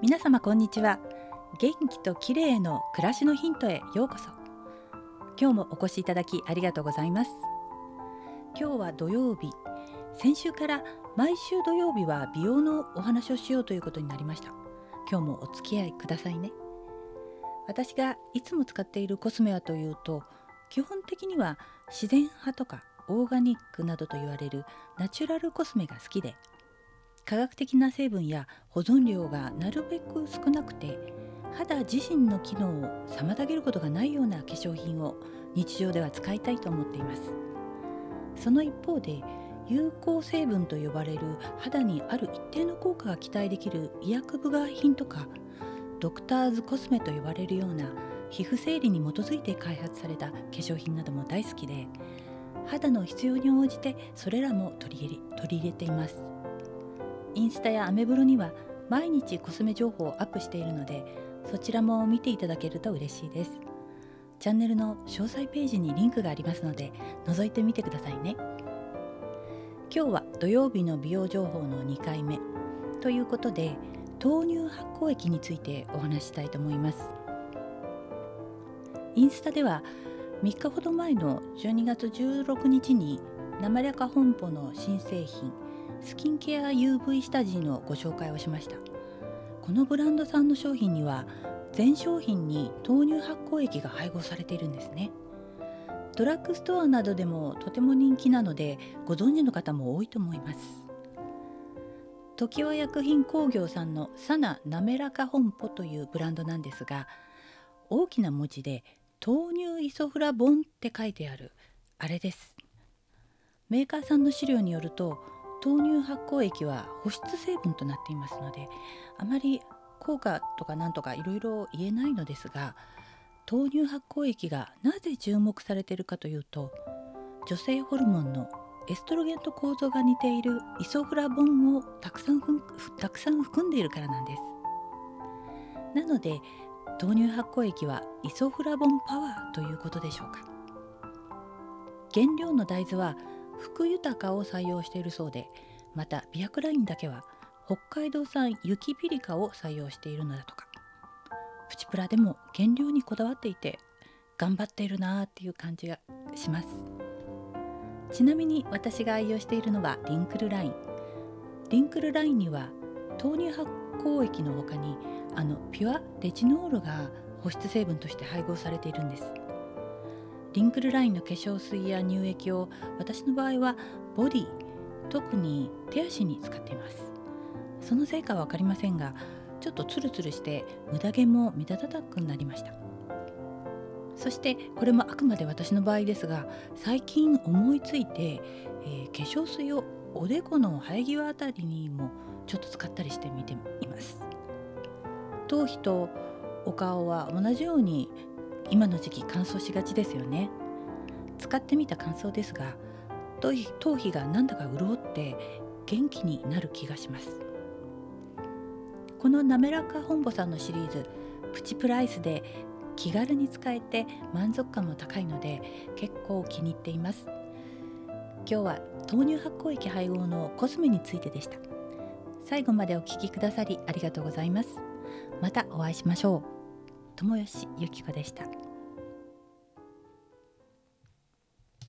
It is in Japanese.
皆様こんにちは。元気と綺麗の暮らしのヒントへようこそ。今日もお越しいただきありがとうございます。今日は土曜日。先週から毎週土曜日は美容のお話をしようということになりました。今日もお付き合いくださいね。私がいつも使っているコスメはというと基本的には自然派とかオーガニックなどと言われるナチュラルコスメが好きで科学的な成分や保存量がなるべく少なくて肌自身の機能を妨げることがないような化粧品を日常では使いたいと思っています。その一方で有効成分と呼ばれる肌にある一定の効果が期待できる医薬部外品とかドクターズコスメと呼ばれるような皮膚整理に基づいて開発された化粧品なども大好きで肌の必要に応じてそれらも取り入れ取り入れています。インスタやアメブロには毎日コスメ情報をアップしているのでそちらも見ていただけると嬉しいです。チャンネルの詳細ページにリンクがありますので覗いてみてくださいね。今日は土曜日の美容情報の2回目。ということで豆乳発酵液についてお話したいと思います。インスタでは3日ほど前の12月16日に生略本舗の新製品スキンケア UV 下地のご紹介をしました。このブランドさんの商品には全商品に豆乳発酵液が配合されているんですね。ドラッグストアなどでもとても人気なのでご存知の方も多いと思います。常盤薬品工業さんのサナなめらか本舗というブランドなんですが大きな文字で豆乳イソフラボンって書いてあるあれです。メーカーさんの資料によると豆乳発酵液は保湿成分となっていますのであまり効果とかなんとかいろいろ言えないのですが豆乳発酵液がなぜ注目されているかというと女性ホルモンのエストロゲンと構造が似ているイソフラボンをたくさんたくさん含んでいるからなんです。なので豆乳発酵液はイソフラボンパワーということでしょうか。原料の大豆は福豊を採用しているそうでまたビアクラインだけは北海道産雪ピリカを採用しているのだとか。プチプラでも原料にこだわっていて頑張っているなーっていう感じがします。ちなみに私が愛用しているのはリンクルライン。リンクルラインには豆乳発酵液の他にあのピュアレチノールが保湿成分として配合されているんです。リンクルラインの化粧水や乳液を私の場合はボディ特に手足に使っています。そのせいかは分かりませんがちょっとツルツルして無駄毛も目立たなくなりました。そしてこれもあくまで私の場合ですが最近思いついて、えー、化粧水をおでこの生え際あたりにもちょっと使ったりしてみています。頭皮とお顔は同じように今の時期乾燥しがちですよね。使ってみた感想ですが頭皮がなんだか潤って元気になる気がします。このなめらか本舗さんのシリーズプチプライスで気軽に使えて満足感も高いので結構気に入っています。今日は豆乳発酵液配合のコスメについてでした。最後までお聴きくださりありがとうございます。またお会いしましょう。友吉ゆき子でした。